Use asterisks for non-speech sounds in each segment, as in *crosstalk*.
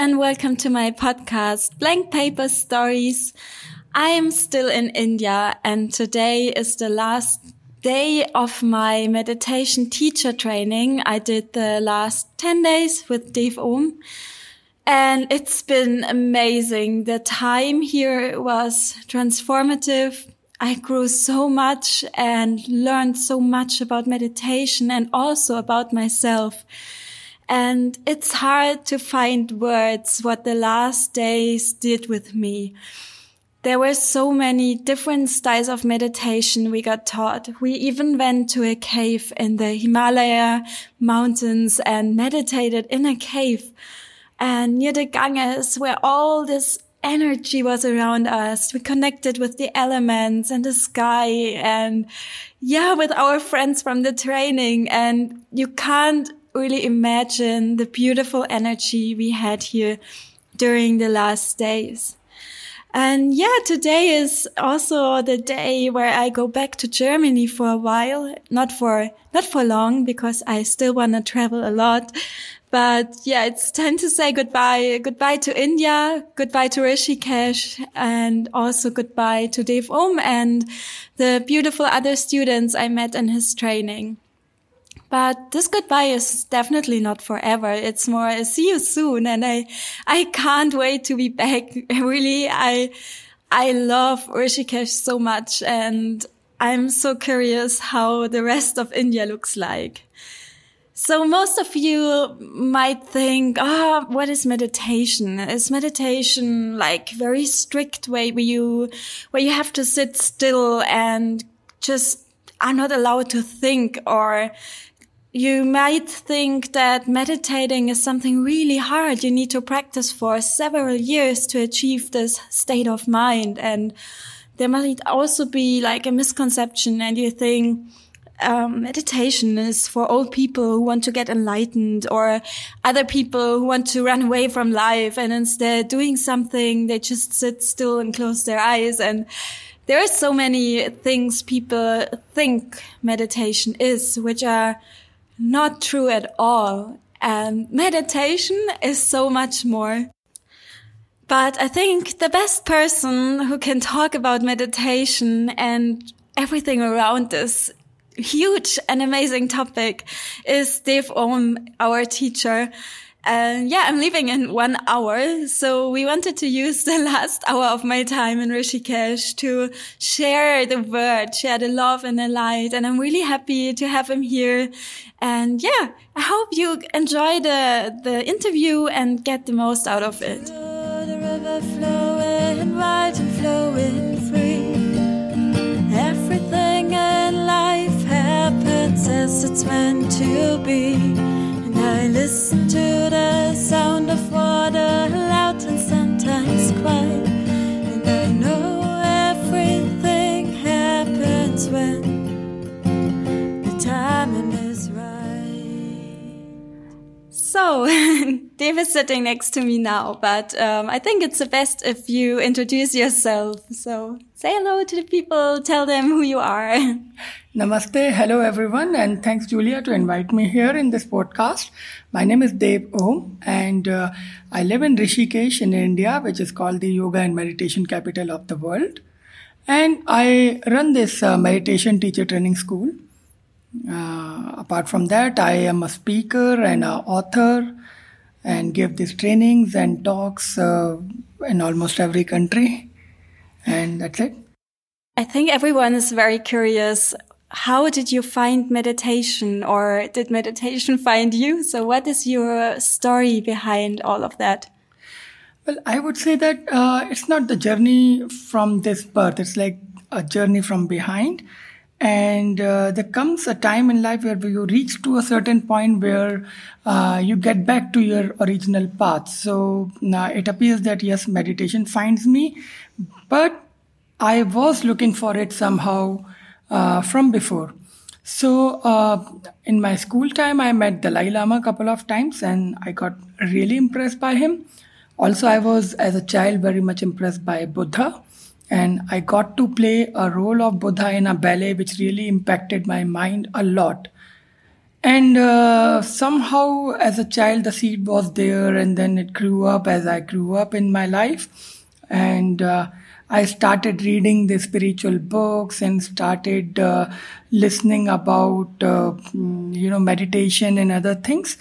and welcome to my podcast, Blank Paper Stories. I am still in India and today is the last day of my meditation teacher training. I did the last 10 days with Dev Om and it's been amazing. The time here was transformative. I grew so much and learned so much about meditation and also about myself. And it's hard to find words what the last days did with me. There were so many different styles of meditation we got taught. We even went to a cave in the Himalaya mountains and meditated in a cave and near the Ganges where all this energy was around us. We connected with the elements and the sky and yeah, with our friends from the training. And you can't really imagine the beautiful energy we had here during the last days. And yeah, today is also the day where I go back to Germany for a while, not for, not for long because I still want to travel a lot. But yeah, it's time to say goodbye. Goodbye to India, goodbye to Rishikesh, and also goodbye to Dev Om and the beautiful other students I met in his training. But this goodbye is definitely not forever. It's more a see you soon. And I, I can't wait to be back. *laughs* really, I, I love Rishikesh so much and I'm so curious how the rest of India looks like. So most of you might think, ah, oh, what is meditation? Is meditation like very strict way where you, where you have to sit still and just are not allowed to think or you might think that meditating is something really hard. You need to practice for several years to achieve this state of mind. And there might also be like a misconception and you think, um, meditation is for old people who want to get enlightened or other people who want to run away from life and instead doing something, they just sit still and close their eyes. And there are so many things people think meditation is, which are not true at all. And meditation is so much more. But I think the best person who can talk about meditation and everything around this huge and amazing topic is Dev Om, our teacher. And yeah, I'm leaving in one hour. So we wanted to use *laughs* the last hour of my time in Rishikesh to share the word, share the love and the light. And I'm really happy to have him here. And yeah, I hope you enjoy the, the interview and get the most out of it. The river flowing, and flowing free. Everything in life happens as it's meant to be. Listen to the sound of water, loud and sometimes quiet. And I know everything happens when the timing is right. So, *laughs* Dev is sitting next to me now, but um, I think it's the best if you introduce yourself. So, say hello to the people, tell them who you are. *laughs* Namaste, hello everyone, and thanks Julia to invite me here in this podcast. My name is Dev Om, and uh, I live in Rishikesh in India, which is called the yoga and meditation capital of the world. And I run this uh, meditation teacher training school. Uh, apart from that, I am a speaker and an author, and give these trainings and talks uh, in almost every country. And that's it. I think everyone is very curious how did you find meditation or did meditation *laughs* find you? So what is your story behind all of that? Well, I would say that uh, it's not the journey from this birth. It's like a journey from behind. And uh, there comes a time in life where you reach to a certain point where uh, you get back to your original path. So uh, it appears that yes, meditation finds me, but I was looking for it somehow uh, from before. So uh, in my school time, I met Dalai Lama a couple of times, and I got really impressed by him. Also, I was as a child very much impressed by Buddha, and I got to play a role of Buddha in a ballet, which really impacted my mind a lot. And uh, somehow, as a child, the seed was there, and then it grew up as I grew up in my life. And uh, I started reading the spiritual books and started uh, listening about, uh, you know, meditation and other things.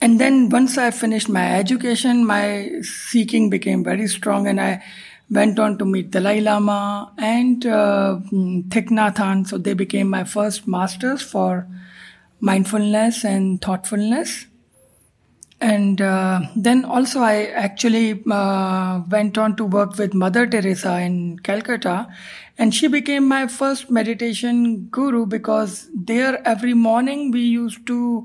And then once I finished my education, my seeking became very strong, and I went on to meet Dalai Lama and uh, Thich Nhat Hanh. So they became my first masters for mindfulness and thoughtfulness. And uh, then also, I actually uh, went on to work with Mother Teresa in Calcutta, and she became my first meditation guru because there every morning we used to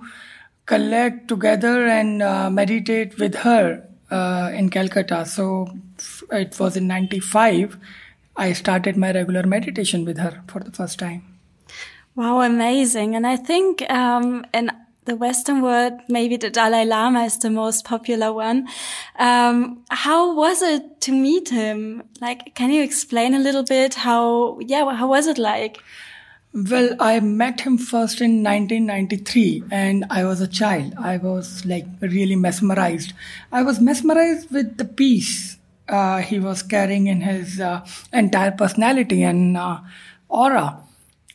collect together and uh, meditate with her uh, in Calcutta. So it was in 95. I started my regular meditation with her for the first time. Wow, amazing. And I think um, the Western world, maybe the Dalai Lama is the most popular one. Um, how was it to meet him? Like, can you explain a little bit how, yeah, how was it like? Well, I met him first in 1993 and I was a child. I was like really mesmerized. I was mesmerized with the peace uh, he was carrying in his uh, entire personality and uh, aura.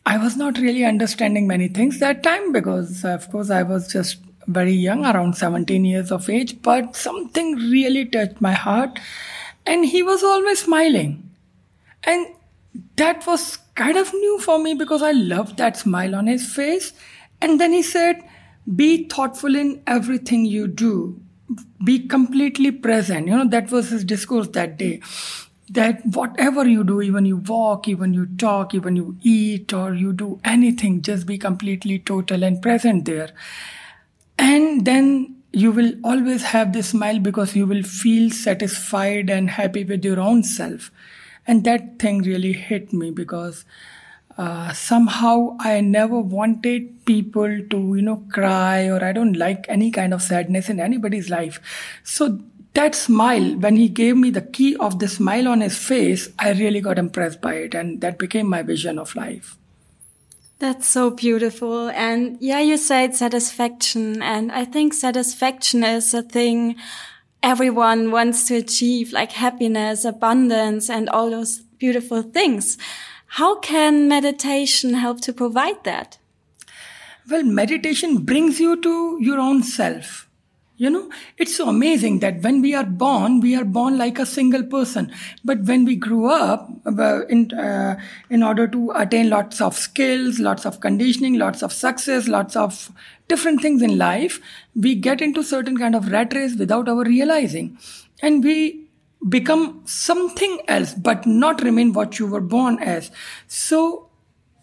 I was not really understanding many things that time because, of course, I was just very young, around 17 years of age, but something really touched my heart. And he was always smiling. And that was kind of new for me because I loved that smile on his face. And then he said, Be thoughtful in everything you do, be completely present. You know, that was his discourse that day that whatever you do, even you walk, even you talk, even you eat, or you do anything, just be completely total and present there. And then you will always have this smile because you will feel satisfied and happy with your own self. And that thing really hit me because uh, somehow I never wanted people to, you know, cry or I don't like any kind of sadness in anybody's life. So that smile, when he gave me the key of the smile on his face, I really got impressed by it. And that became my vision of life. That's so beautiful. And yeah, you said satisfaction. And I think satisfaction is a thing everyone wants to achieve, like happiness, abundance, and all those beautiful things. How can meditation help to provide that? Well, meditation brings you to your own self you know, it's so amazing that when we are born, we are born like a single person. But when we grew up, uh, in, uh, in order to attain lots of skills, lots of conditioning, lots of success, lots of different things in life, we get into certain kind of rat race without our realizing. And we become something else, but not remain what you were born as. So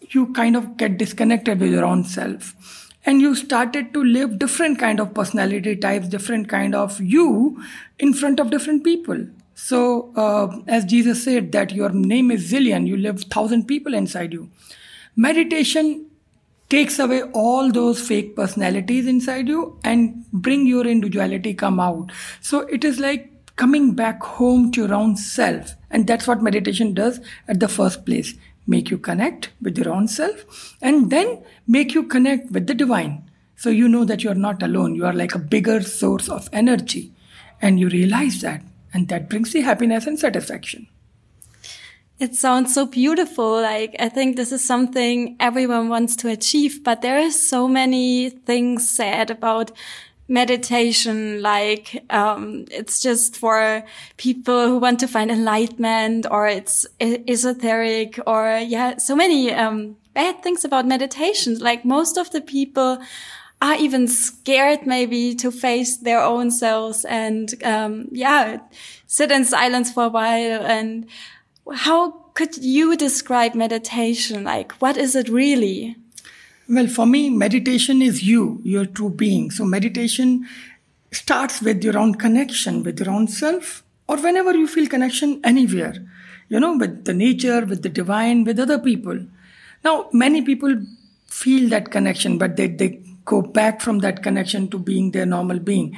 you kind of get disconnected with your own self and you started to live different kind of personality types different kind of you in front of different people. So uh, as jesus said that your name is legion you live thousand people inside you. Meditation takes away all those fake personalities inside you and bring your individuality come out. So it is like coming back home to your own self. And that's what meditation does at the first place make you connect with your own self, and then make you connect with the divine. So you know that you're not alone. You are like a bigger source of energy. And you realize that. And that brings you happiness and satisfaction. It sounds so beautiful. Like, I think this is something everyone wants to achieve, but there are so many things said about meditation like um, it's just for people who want to find enlightenment or it's esoteric or yeah so many um, bad things about meditation. Like most of the people are even scared maybe to face their own selves and um, yeah sit in silence for a while. And how could you describe meditation? Like what is it really well, for me, meditation is you, your true being. So, meditation starts with your own connection with your own self, or whenever you feel connection anywhere, you know, with the nature, with the divine, with other people. Now, many people feel that connection, but they, they go back from that connection to being their normal being.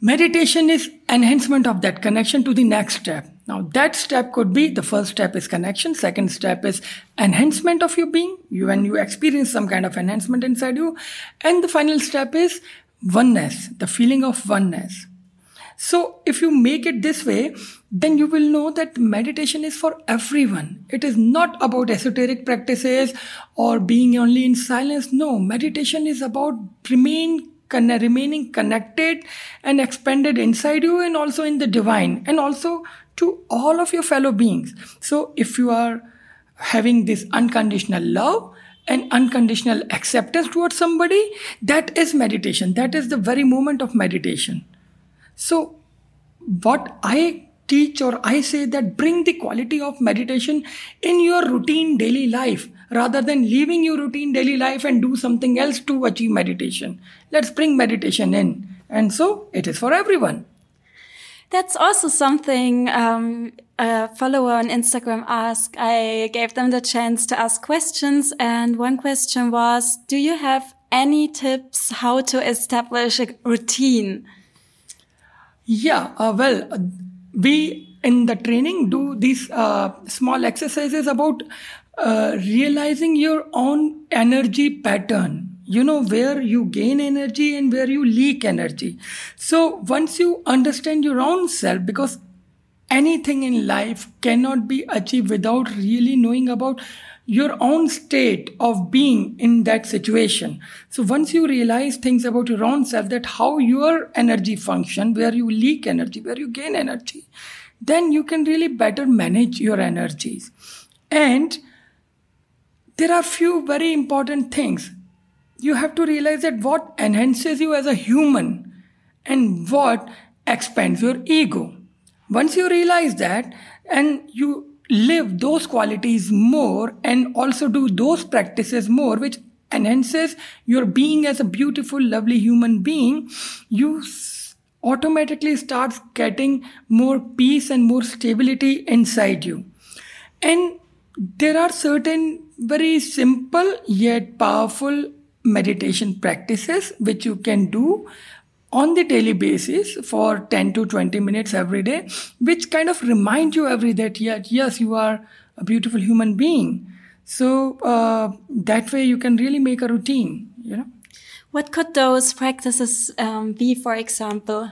Meditation is enhancement of that connection to the next step. Now that step could be the first step is connection, second step is enhancement of your being, you when you experience some kind of enhancement inside you, and the final step is oneness, the feeling of oneness. So if you make it this way, then you will know that meditation is for everyone. It is not about esoteric practices or being only in silence. No, meditation is about remain remaining connected and expanded inside you and also in the divine and also to all of your fellow beings. So if you are having this unconditional love and unconditional acceptance towards somebody, that is meditation. That is the very moment of meditation. So what I teach or I say that bring the quality of meditation in your routine daily life rather than leaving your routine daily life and do something else to achieve meditation. Let's bring meditation in. And so it is for everyone. That's also something um, a follower on Instagram asked. I gave them the chance to ask questions, and one question was, "Do you have any tips how to establish a routine?" Yeah, uh, well, uh, we in the training do these uh, small exercises about uh, realizing your own energy pattern. You know where you gain energy and where you leak energy. So once you understand your own self because anything in life cannot be achieved without really knowing about your own state of being in that situation. So once you realize things about your own self that how your energy function where you leak energy where you gain energy then you can really better manage your energies. And there are few very important things you have to realize that what enhances you as a human and what expands your ego. Once you realize that and you live those qualities more and also do those practices more, which enhances your being as a beautiful, lovely human being, you automatically start getting more peace and more stability inside you. And there are certain very simple yet powerful meditation practices which you can do on the daily basis for 10 to 20 minutes every day which kind of remind you every day that yes, yes you are a beautiful human being. So uh, that way you can really make a routine you know. What could those practices um, be for example?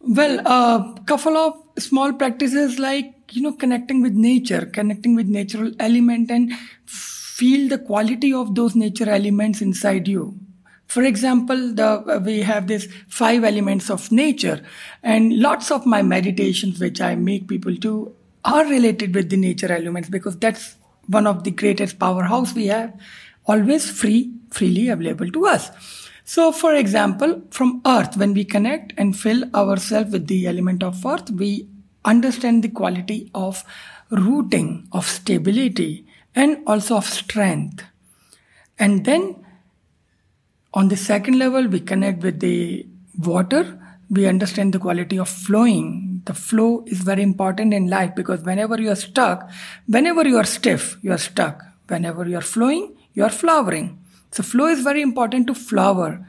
Well a uh, couple of small practices like you know connecting with nature connecting with natural element and feel the quality of those nature elements inside you. For example the we have this five elements of nature and lots of my meditations which i make people do are related with the nature elements because that's one of the greatest powerhouse we have always free freely available to us. So for example from earth when we connect and fill ourselves with the element of earth we understand the quality of rooting of stability and also of strength. And then on the second level, we connect with the water. We understand the quality of flowing. The flow is very important in life because whenever you are stuck, whenever you are stiff, you are stuck. Whenever you are flowing, you are flowering. So flow is very important to flower,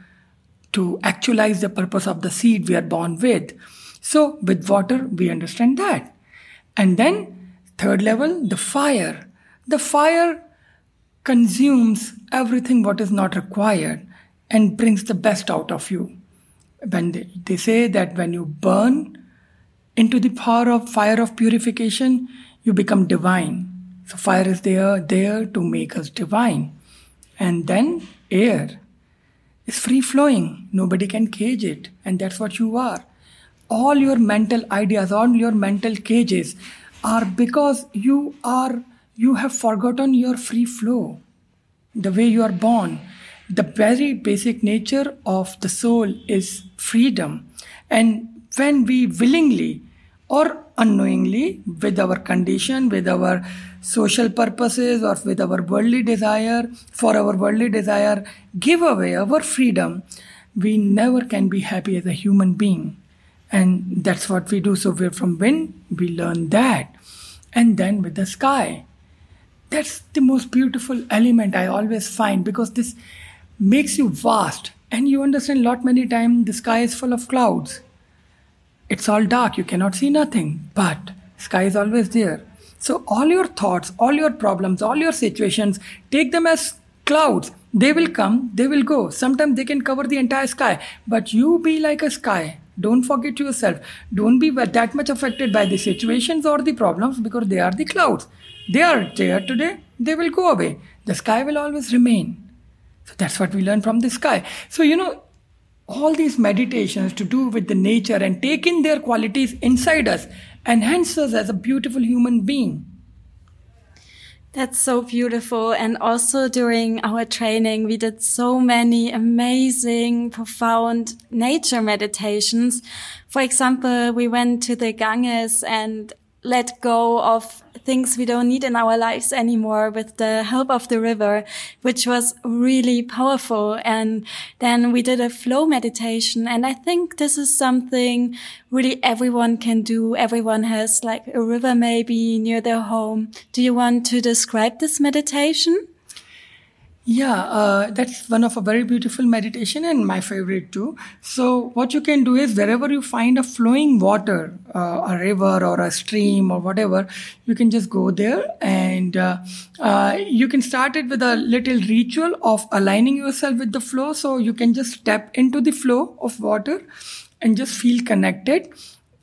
to actualize the purpose of the seed we are born with. So with water, we understand that. And then third level, the fire. The fire consumes everything what is not required and brings the best out of you. When they, they say that when you burn into the power of fire of purification, you become divine. So fire is there, there to make us divine. And then air is free flowing. Nobody can cage it. And that's what you are. All your mental ideas, all your mental cages are because you are you have forgotten your free flow, the way you are born. The very basic nature of the soul is freedom. And when we willingly or unknowingly, with our condition, with our social purposes, or with our worldly desire, for our worldly desire, give away our freedom, we never can be happy as a human being. And that's what we do. So, we're from wind, we learn that. And then with the sky, that's the most beautiful element I always find because this makes you vast. And you understand a lot many times the sky is full of clouds. It's all dark. You cannot see nothing. But sky is always there. So all your thoughts all your problems all your situations take them as clouds. They will come. They will go. Sometimes they can cover the entire sky. But you be like a sky don't forget yourself. Don't be that much affected by the situations or the problems because they are the clouds. They are there today they will go away. The sky will always remain. So that's what we learn from the sky. So you know all these meditations to do with the nature and take in their qualities inside us enhance us as a beautiful human being that's so beautiful. And also during our training, we did so many amazing, profound nature meditations. For example, we went to the Ganges and let go of things we don't need in our lives anymore with the help of the river, which was really powerful. And then we did a flow meditation. And I think this is something really everyone can do. Everyone has like a river maybe near their home. Do you want to describe this meditation? Yeah, uh, that's one of a very beautiful meditation and my favorite too. So what you can do is wherever you find a flowing water, uh, a river or a stream or whatever, you can just go there and uh, uh you can start it with a little ritual of aligning yourself with the flow. So you can just step into the flow of water and just feel connected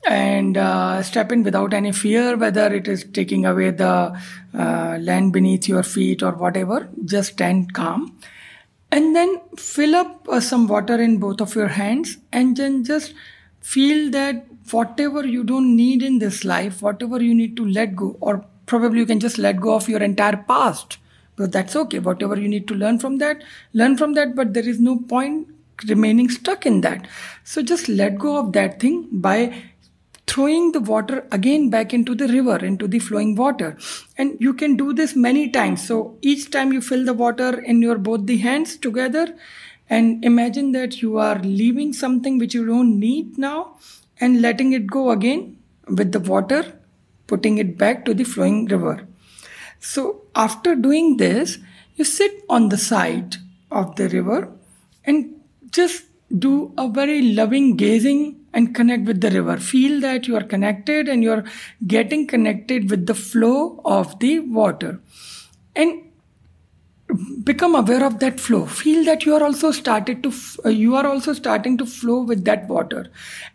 and uh, step in without any fear whether it is taking away the uh, land beneath your feet or whatever. Just stand calm. And then fill up uh, some water in both of your hands and then just feel that whatever you don't need in this life whatever you need to let go or probably you can just let go of your entire past but that's okay. Whatever you need to learn from that learn from that but there is no point remaining stuck in that. So just let go of that thing by throwing the water again back into the river, into the flowing water. And you can do this many times. So each time you fill the water in your both the hands together and imagine that you are leaving something which you don't need now and letting it go again with the water, putting it back to the flowing river. So after doing this, you sit on the side of the river and just do a very loving gazing and connect with the river. Feel that you are connected and you're getting connected with the flow of the water. And become aware of that flow feel that you are also started to uh, you are also starting to flow with that water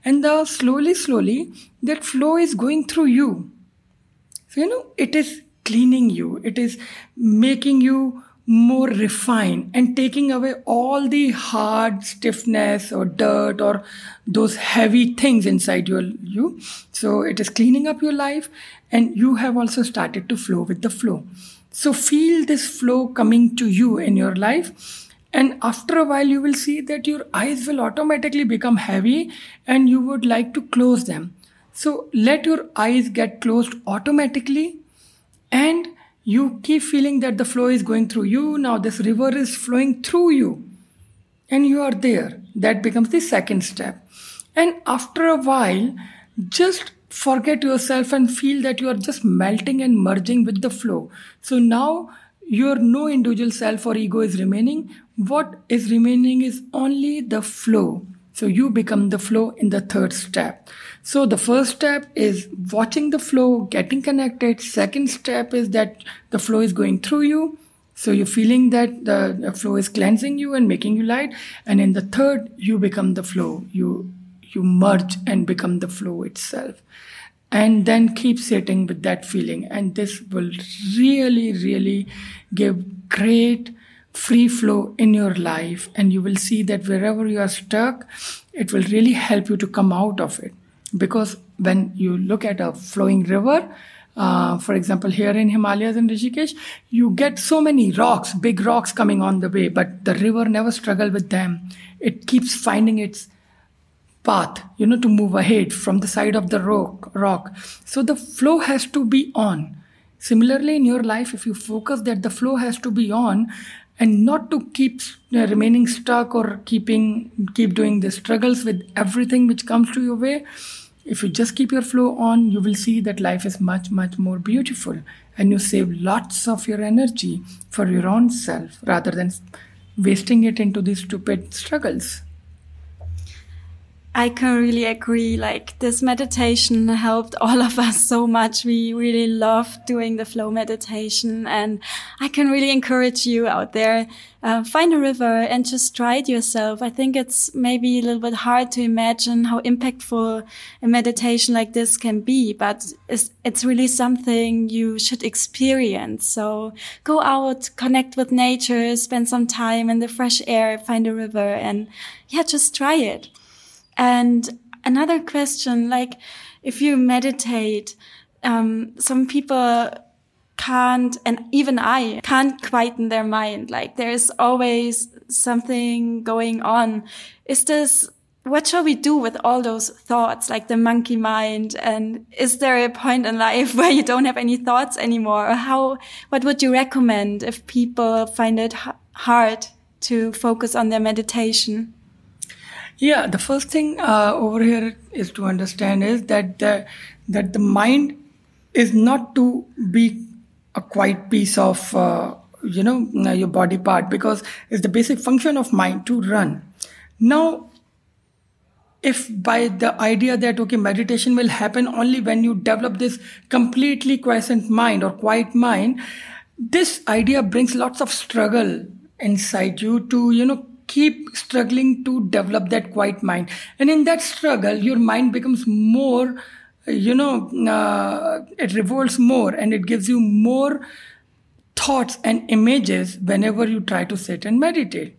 and the slowly slowly that flow is going through you so you know it is cleaning you it is making you more refined and taking away all the hard stiffness or dirt or those heavy things inside your you. So it is cleaning up your life and you have also started to flow with the flow. So feel this flow coming to you in your life and after a while you will see that your eyes will automatically become heavy and you would like to close them. So let your eyes get closed automatically and you keep feeling that the flow is going through you. Now this river is flowing through you. And you are there. That becomes the second step. And after a while, just forget yourself and feel that you are just melting and merging with the flow. So now your no individual self or ego is remaining. What is remaining is only the flow. So you become the flow in the third step. So the first step is watching the flow, getting connected. Second step is that the flow is going through you. So you're feeling that the, the flow is cleansing you and making you light. And in the third, you become the flow. You you merge and become the flow itself. And then keep sitting with that feeling. And this will really, really give great free flow in your life and you will see that wherever you are stuck it will really help you to come out of it. Because when you look at a flowing river uh, for example here in himalayas and rishikesh you get so many rocks big rocks coming on the way but the river never struggle with them. It keeps finding its path you know to move ahead from the side of the rock rock. So the flow has to be on. Similarly in your life if you focus that the flow has to be on and not to keep uh, remaining stuck or keeping keep doing the struggles with everything which comes to your way. If you just keep your flow on you will see that life is much much more beautiful and you save lots of your energy for your own self rather than wasting it into these stupid struggles I can really agree. Like this meditation helped all of us so much. We really love doing the flow meditation and I can really encourage you out there. Uh, find a river and just try it yourself. I think it's maybe a little bit hard to imagine how impactful a meditation like this can be, but it's, it's really something you should experience. So go out, connect with nature, spend some time in the fresh air, find a river and yeah, just try it. And another question, like if you meditate, um, some people can't, and even I can't quieten their mind. Like there is always something going on. Is this, what shall we do with all those thoughts, like the monkey mind? And is there a point in life *laughs* where you don't have any thoughts anymore? Or how, what would you recommend if people find it hard to focus on their meditation? Yeah, the first thing uh, over here is to understand is that the, that the mind is not to be a quiet piece of uh, you know your body part because it's the basic function of mind to run. Now, if by the idea that okay meditation will happen only when you develop this completely quiescent mind or quiet mind this idea brings lots of struggle inside you to you know keep struggling to develop that quiet mind. And in that struggle your mind becomes more you know uh, it revolts more and it gives you more thoughts and images whenever you try to sit and meditate.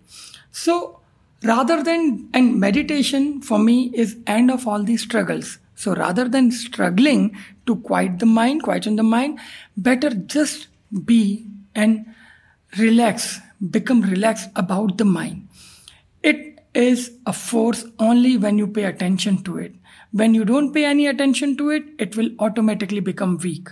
So rather than and meditation for me is end of all these struggles. So rather than struggling to quiet the mind quieten the mind better just be and relax become relaxed about the mind is a force only when you pay attention to it. When you don't pay any attention to it, it will automatically become weak.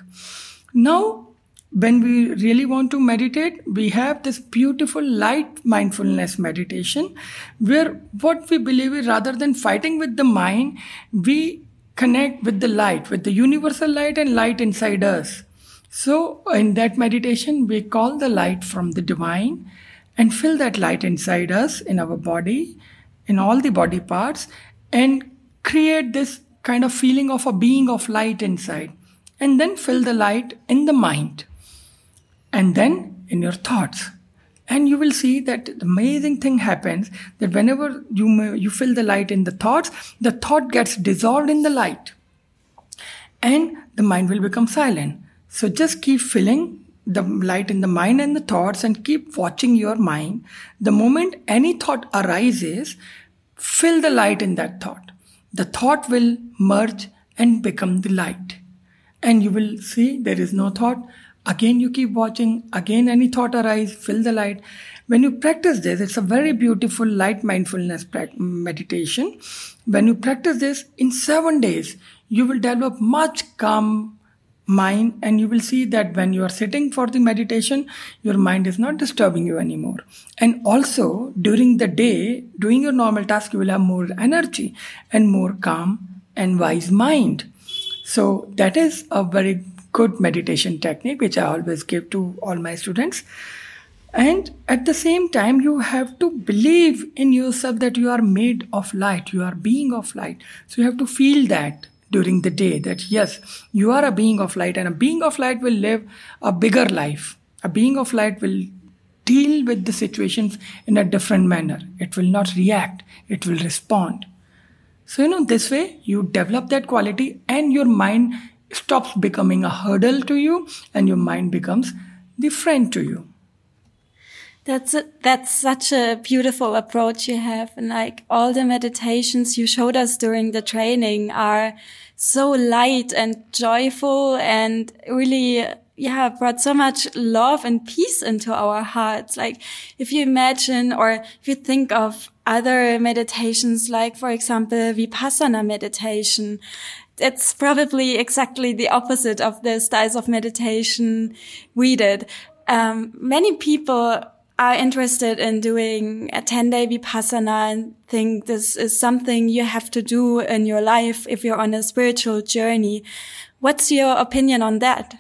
Now, when we really want to meditate, we have this beautiful light mindfulness meditation where what we believe is rather than fighting with the mind, we connect with the light, with the universal light and light inside us. So, in that meditation, we call the light from the divine and fill that light inside us, in our body, in all the body parts, and create this kind of feeling of a being of light inside. And then fill the light in the mind. And then in your thoughts. And you will see that the amazing thing happens that whenever you, you fill the light in the thoughts, the thought gets dissolved in the light. And the mind will become silent. So just keep filling the light in the mind and the thoughts and keep watching your mind. The moment any thought arises, fill the light in that thought. The thought will merge and become the light. And you will see there is no thought. Again, you keep watching. Again, any thought arise, fill the light. When you practice this, it's a very beautiful light mindfulness meditation. When you practice this in seven days, you will develop much calm mind and you will see that when you are sitting for the meditation your mind is not disturbing you anymore. And also during the day doing your normal task you will have more energy and more calm and wise mind. So that is a very good meditation technique which i always give to all my students. And at the same time you have to believe in yourself that you are made of light you are being of light. So you have to feel that during the day that yes, you are a being of light and a being of light will live a bigger life. A being of light will deal with the situations in a different manner. It will not react, it will respond. So, you know, this way you develop that quality and your mind stops becoming a hurdle to you and your mind becomes the friend to you. That's a, that's such a beautiful approach you have. And like all the meditations you showed us during the training are so light and joyful and really, yeah, brought so much love and peace into our hearts. Like if you imagine or if you think of other meditations, like for example, Vipassana meditation, it's probably exactly the opposite of the styles of meditation we did. Um, many people are interested in doing a 10 day vipassana and think this is something you have to do in your life if you're on a spiritual journey. What's your opinion on that?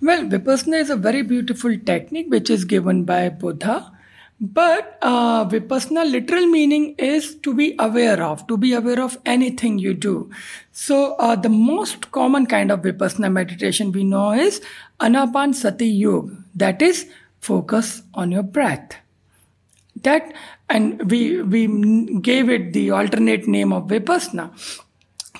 Well, vipassana is a very beautiful technique which is given by Buddha. But uh, Vipassana literal meaning is to be aware of, to be aware of anything you do. So uh, the most common kind of Vipassana meditation we know is Anapanasati Yoga. That is focus on your breath. That and we we gave it the alternate name of Vipassana.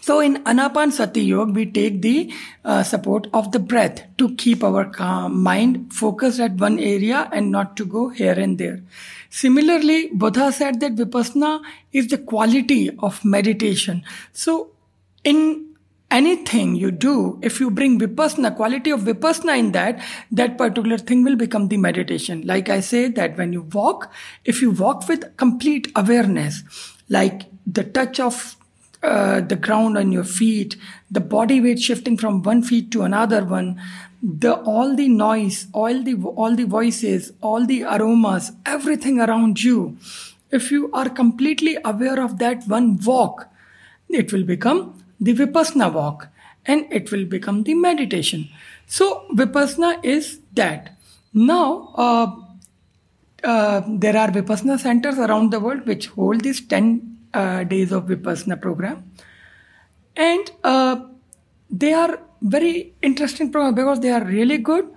So in Anapanasati Yoga, we take the uh, support of the breath to keep our calm mind focused at one area and not to go here and there. Similarly, Buddha said that Vipassana is the quality of meditation. So in anything you do, if you bring Vipassana, quality of Vipassana in that, that particular thing will become the meditation. Like I say that when you walk, if you walk with complete awareness, like the touch of uh, the ground on your feet, the body weight shifting from one feet to another one, the all the noise, all the all the voices, all the aromas, everything around you. If you are completely aware of that one walk, it will become the vipassana walk, and it will become the meditation. So vipassana is that. Now. Uh, uh, there are Vipassana centers around the world which hold these 10 uh, days of Vipassana program. And uh, they are very interesting program because they are really good.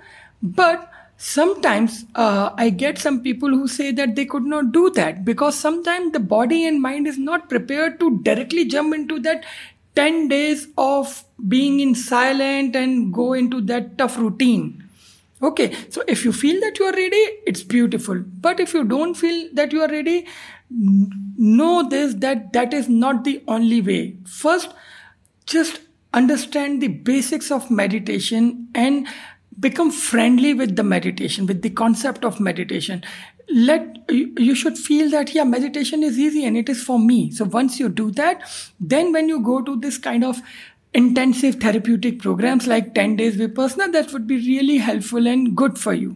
But sometimes uh, I get some people who say that they could not do that because sometimes the body and mind is not prepared to directly jump into that 10 days of being in silent and go into that tough routine. Okay, so if you feel that you are ready, it's beautiful. But if you don't feel that you are ready, know this that that is not the only way first just understand the basics of meditation and become friendly with the meditation with the concept of meditation let you should feel that yeah meditation is easy and it is for me. So once you do that then when you go to this kind of intensive therapeutic programs like 10 days vipassana that would be really helpful and good for you.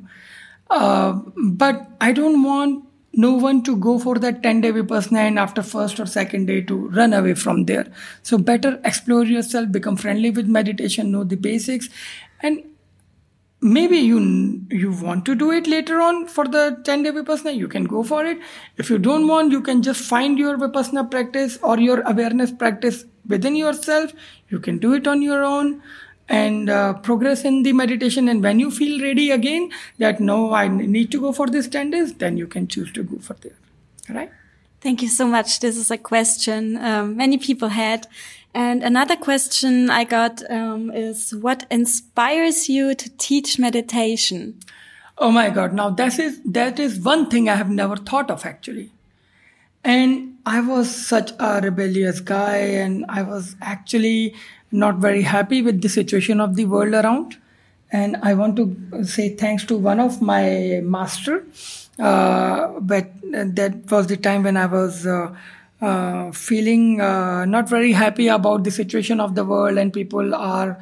Uh, but i don't want no one to go for that 10 day vipassana and after first or second day to run away from there. So better explore yourself become friendly with meditation know the basics and maybe you you want to do it later on for the 10 day vipassana you can go for it. If you don't want you can just find your vipassana practice or your awareness practice within yourself. You can do it on your own and uh, progress in the meditation. And when you feel ready again that no i need to go for this 10 days then you can choose to go for there right? Thank you so much. This is a question um, many people had and another question i got um, is what inspires you to teach meditation oh my god now that is that is one thing i have never thought of actually and i was such a rebellious guy and i was actually not very happy with the situation of the world around. And I want to say thanks to one of my master. Uh, but that was the time when I was uh, uh, feeling uh, not very happy about the situation of the world, and people are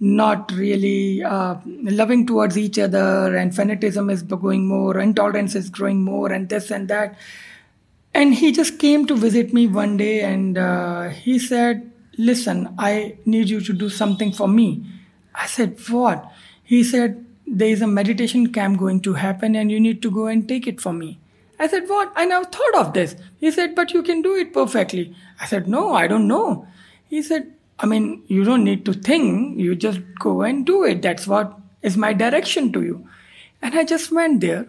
not really uh, loving towards each other, and fanatism is going more, intolerance is growing more, and this and that. And he just came to visit me one day, and uh, he said, Listen, I need you to do something for me. I said, What? He said, There is a meditation camp going to happen and you need to go and take it for me. I said, What? I never thought of this. He said, But you can do it perfectly. I said, No, I don't know. He said, I mean, you don't need to think, you just go and do it. That's what is my direction to you. And I just went there.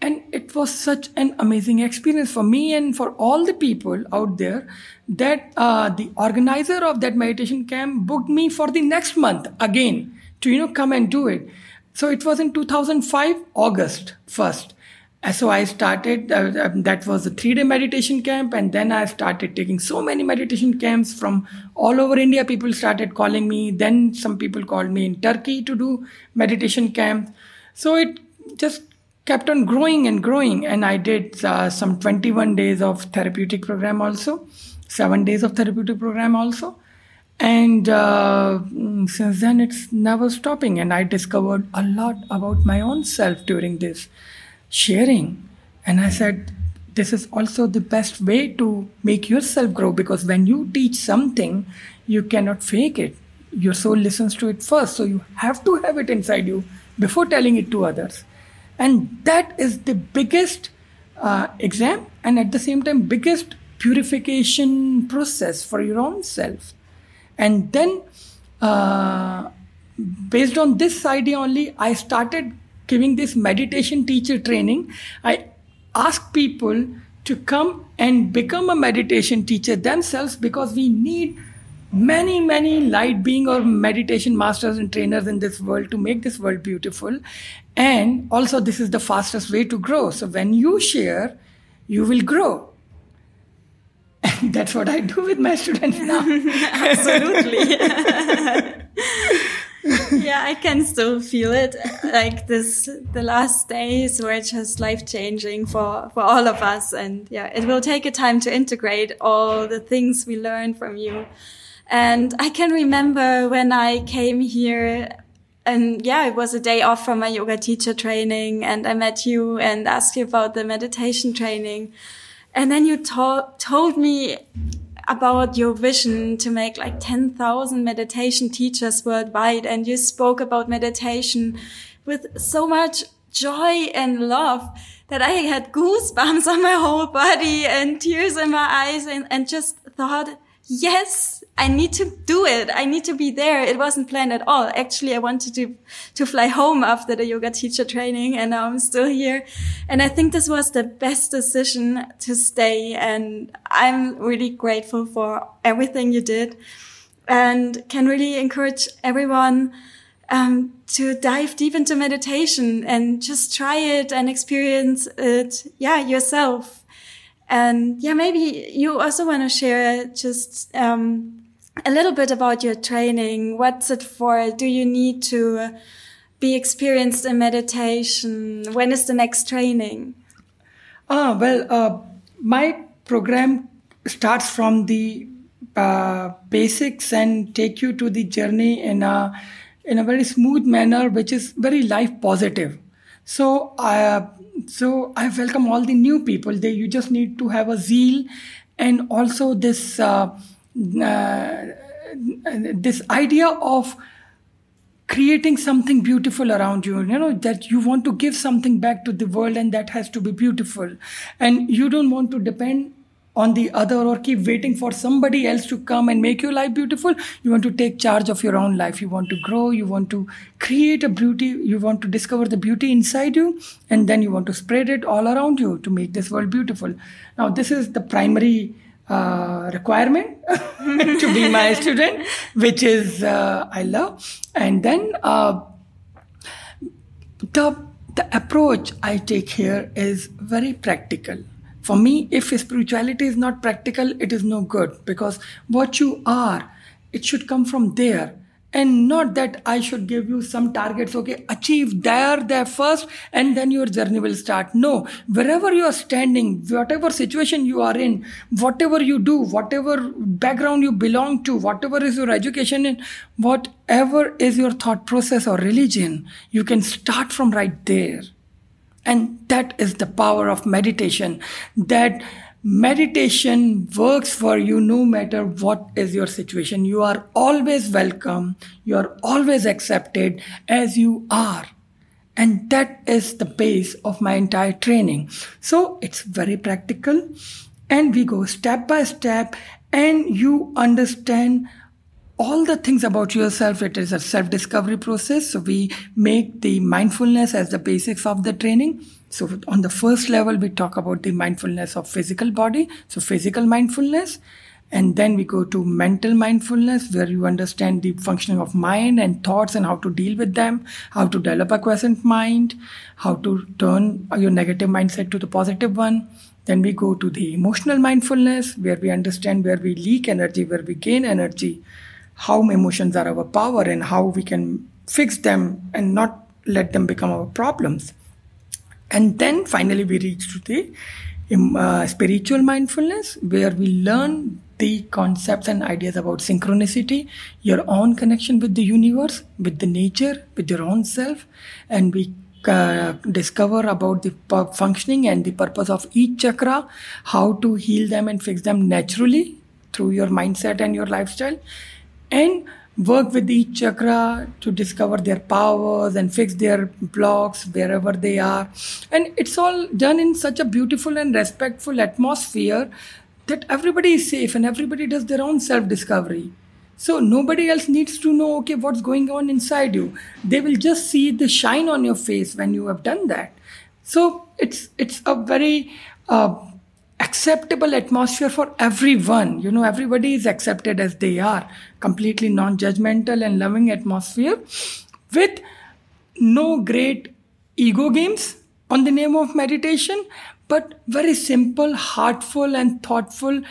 And it was such an amazing experience for me and for all the people out there that uh, the organizer of that meditation camp booked me for the next month again to, you know, come and do it. So it was in 2005, August 1st. So I started, uh, uh, that was a three day meditation camp. And then I started taking so many meditation camps from all over India. People started calling me. Then some people called me in Turkey to do meditation camp. So it just kept on growing and growing and i did uh, some 21 days of therapeutic program also seven days of therapeutic program also and uh, since then it's never stopping and i discovered a lot about my own self during this sharing. And i said this is also the best way to make yourself grow because when you teach something you cannot fake it. Your soul listens to it first so you have to have it inside you before telling it to others. And that is the biggest uh, exam and at the same time biggest purification process for your own self. And then uh, based on this idea only i started giving this meditation teacher training i ask people to come and become a meditation teacher themselves because we need many many light being or meditation masters and trainers in this world to make this world beautiful. And also this is the fastest way to grow. So when you share you will grow. And *laughs* that's what i do with my students now. *laughs* Absolutely *laughs* *laughs* yeah, I can still feel it. Like this, the last days were just life changing for, for all of us. And yeah, it will take a time to integrate all the things we learned from you. And I can remember when I came here and yeah, it was a day off from my yoga teacher training and I met you and asked you about the meditation training. And then you to- told me about your vision to make like 10,000 meditation teachers worldwide. And you spoke about meditation with so much joy and love that I had goosebumps *laughs* on my whole body and tears in my eyes and, and just thought, yes, I need to do it. I need to be there. It wasn't planned at all. Actually, I wanted to, to fly home after the yoga teacher training and now I'm still here. And I think this was the best decision to stay. And I'm really grateful for everything you did and can really encourage everyone um, to dive deep into meditation and just try it and experience it, yeah, yourself. And yeah, maybe you also want to share just um, a little bit about your training. What's it for? Do you need to be experienced in meditation? When is the next training? Ah, well, uh, my program starts from the uh, basics and take you to the journey in a in a very smooth manner, which is very life positive. So, uh, so I welcome all the new people. They you just need to have a zeal, and also this uh, uh, this idea of creating something beautiful around you you know that you want to give something back to the world and that has to be beautiful and you don't want to depend on the other or keep waiting for somebody else to come and make your life beautiful you want to take charge of your own life you want to grow you want to create a beauty you want to discover the beauty inside you and then you want to spread it all around you to make this world beautiful now this is the primary uh, requirement *laughs* to be my *laughs* student, which is uh, I love. And then uh, the the approach I take here is very practical. For me, if spirituality is not practical, it is no good because what you are, it should come from there and not that I should give you some targets. Okay, achieve there, there first, and then your journey will start. No, wherever you are standing, whatever situation you are in, whatever you do, whatever background you belong to, whatever is your education, and whatever is your thought process or religion, you can start from right there. And that is the power of meditation. That meditation works for you no matter what is your situation. You are always welcome. You are always accepted as you are. And that is the base of my entire training. So it's very practical and we go step by step and you understand all the things about yourself. It is a self discovery process. So we make the mindfulness as the basics of the training so on the first level, we talk about the mindfulness of physical body. So physical mindfulness. And then we go to mental mindfulness, where you understand the functioning of mind and thoughts and how to deal with them, how to develop a quiescent mind, how to turn your negative mindset to the positive one. Then we go to the emotional mindfulness, where we understand where we leak energy, where we gain energy, how emotions are our power, and how we can fix them and not let them become our problems. And then finally, we reach to the uh, spiritual mindfulness, where we learn the concepts and ideas about synchronicity, your own connection with the universe, with the nature, with your own self, and we uh, discover about the functioning and the purpose of each chakra, how to heal them and fix them naturally through your mindset and your lifestyle. And work with each chakra to discover their powers and fix their blocks wherever they are. And it's all done in such a beautiful and respectful atmosphere that everybody is safe and everybody does their own self discovery. So nobody else needs to know, okay, what's going on inside you. They will just see the shine on your face when you have done that. So it's it's a very uh, acceptable atmosphere for everyone. You know, everybody is accepted as they are, completely non-judgmental and loving atmosphere, with no great ego games on the name of meditation, but very simple, heartful, and thoughtful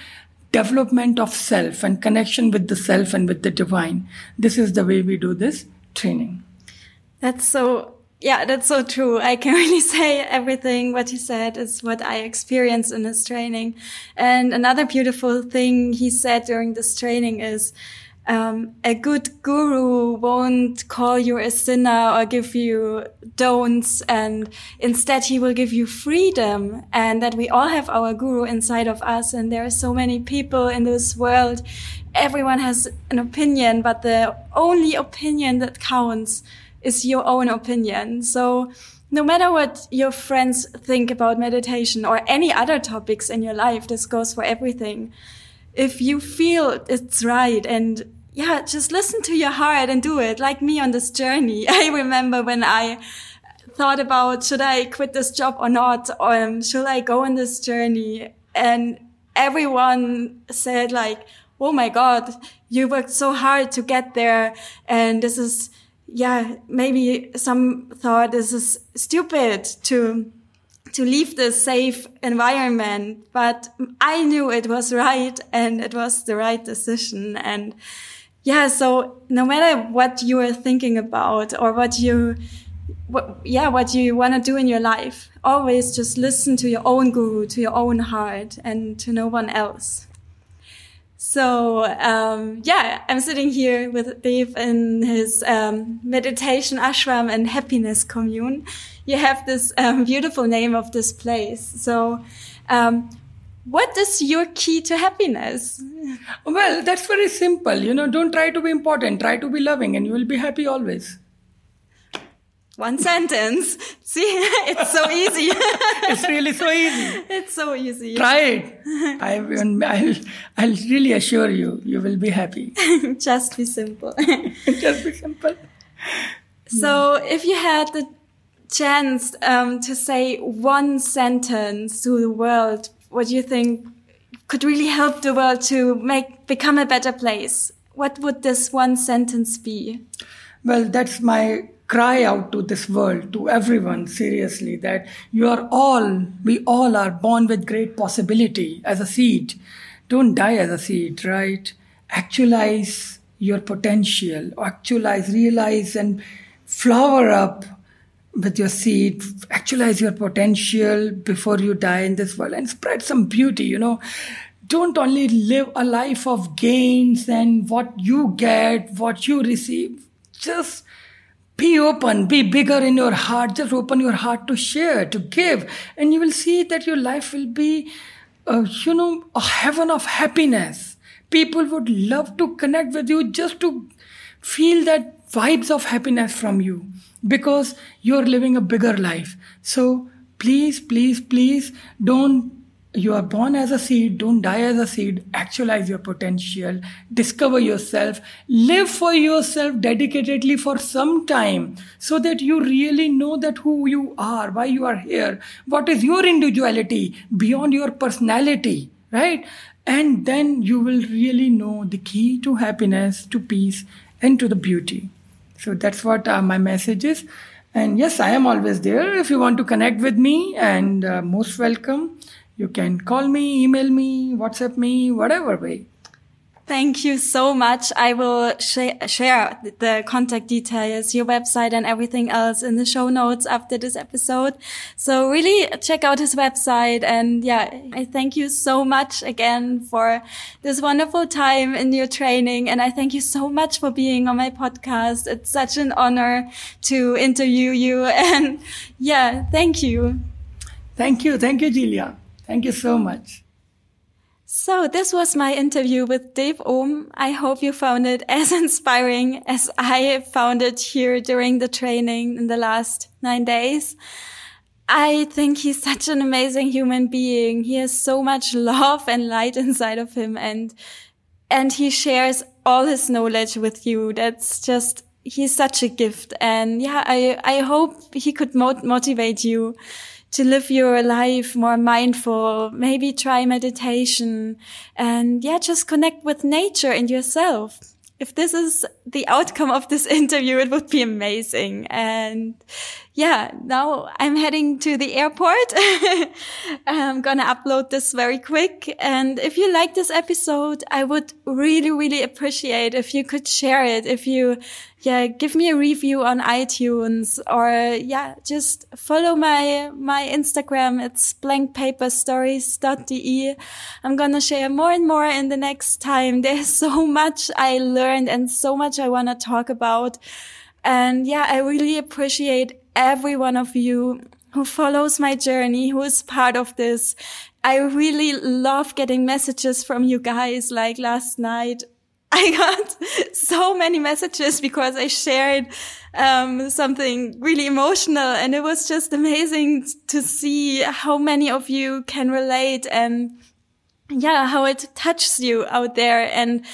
development of self and connection with the self and with the divine. This is the way we do this training. That's so, yeah, that's so true. I can *laughs* really say everything what he said is what I experienced in this training. And another beautiful thing he said during this training is, um, a good guru won't call you a sinner or give you don'ts and instead he will give you freedom and that we all have our guru inside of us and there are so many people in this world everyone has an opinion but the only opinion that counts is your own opinion so no matter what your friends think about meditation or any other topics in your life this goes for everything if you feel it's right and yeah, just listen to your heart and do it like me on this journey. *laughs* I remember when I thought about should I quit this job or not? Or um, should I go on this journey? And everyone said like, Oh my God, you worked so hard to get there. And this is, yeah, maybe some thought this is stupid to to leave this safe environment, but I knew it was right and it was the right decision. And yeah, so no matter what you are thinking about or what you, what, yeah, what you want to do in your life, always just listen to your own guru, to your own heart and to no one else. So, um, yeah, I'm sitting here with Dev in his um, meditation ashram and happiness commune you have this um, beautiful name of this place. So, um, what is your key to happiness? Well, that's very simple. You know, don't try to be important, try to be loving, and you will be happy always. One sentence. *laughs* See, *laughs* it's so easy. *laughs* it's really so easy. It's so easy. Try it. I, will I'll really assure you, you will be happy. Just be simple. Just be simple. So, if you had the chance um, to say one sentence to the world, what do you think could really help the world to make become a better place? What would this one sentence be? Well, that's my cry out to this world, to everyone, seriously, that you are all, we all are born with great possibility as a seed. Don't die as a seed, right? Actualize your potential, actualize, realize, and flower up with your seed, actualize your potential before you die in this world and spread some beauty, you know. Don't only live a life of gains and what you get, what you receive. Just be open, be bigger in your heart. Just open your heart to share, to give, and you will see that your life will be, uh, you know, a heaven of happiness. People would love to connect with you just to feel that vibes of happiness from you because you're living a bigger life. So please, please, please don't you are born as a seed, don't die as a seed, actualize your potential, discover yourself, live for yourself dedicatedly for some time so that you really know that who you are, why you are here, what is your individuality beyond your personality, right? And then you will really know the key to happiness, to peace, and to the beauty. So that's what uh, my message is. And yes, I am always there. If you want to connect with me, and uh, most welcome. You can call me, email me, WhatsApp me, whatever way. Thank you so much. I will sh share the contact details, your website and everything else in the show notes after this episode. So really check out his website. And yeah, I thank you so much again for this wonderful time in your training. And I thank you so much for being on my podcast. It's such an honor to interview you. *laughs* And yeah, thank you. Thank you. Thank you, Julia. Thank you so much. So this was my interview with Dev Om. I hope you found it *laughs* as inspiring as I found it here during the training in the last nine days. I think he's *laughs* such an amazing human being. He has so much love and light inside of him and, and he shares all his knowledge with you. That's just, he's such a gift. And yeah, I, I hope he could motivate you to live your life more mindful, maybe try meditation and yeah, just connect with nature and yourself. If this is the outcome of this *laughs* interview, it would be amazing. And yeah, now I'm heading to the airport. *laughs* I'm gonna upload this very quick. And if you like this episode, I would really, really appreciate if you could share it. If you, yeah, give me a review on iTunes or yeah, just follow my, my Instagram. It's blankpaperstories.de. I'm gonna share more and more in the next time. *laughs* There's so much I learned and so much I want to talk about. And yeah, I really appreciate every one of you who follows my journey, who is part of this. I really love getting messages from you guys. Like last night, *laughs* I got so many messages because I shared um, something really emotional and it was just amazing to see how many of you can relate and yeah, how it touches you out there and,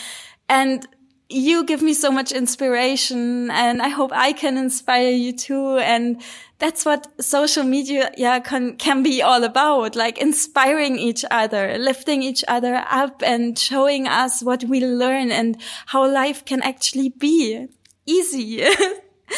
and you give me so much inspiration and I hope I can inspire you too. And that's what social media yeah, can, can be all about, like inspiring each other, lifting each other up and showing us what we learn and how life can actually be easy.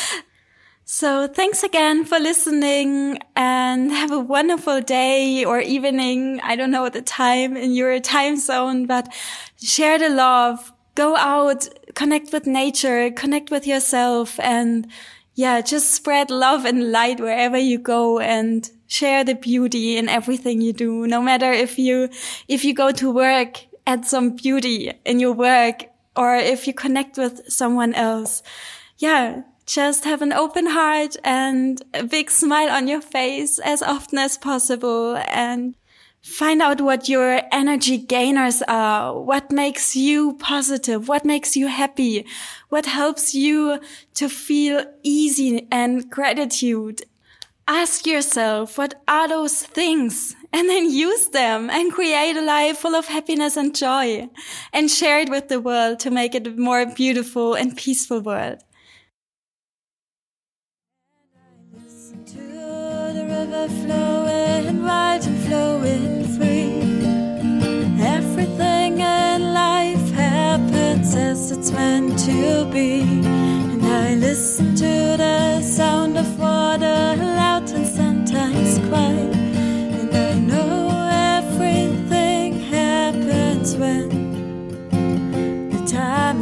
*laughs* so thanks again for listening and have a wonderful day or evening. I don't know what the time in your time zone, but share the love go out, connect with nature, connect with yourself and yeah, just spread love and light wherever you go and share the beauty in everything you do. No matter if you, if you go to work, add some beauty in your work or if you connect with someone else. Yeah. Just have an open heart and a big smile on your face as often as possible and Find out what your energy gainers are. What makes you positive? What makes you happy? What helps you to feel easy and gratitude? Ask yourself, what are those things? *laughs* And then use them and create a life full of happiness and joy and share it with the world to make it a more beautiful and peaceful world. river flowing right and flowing free. Everything in life happens as it's meant to be. And I listen to the sound of water loud and sometimes quiet. And I know everything happens when the time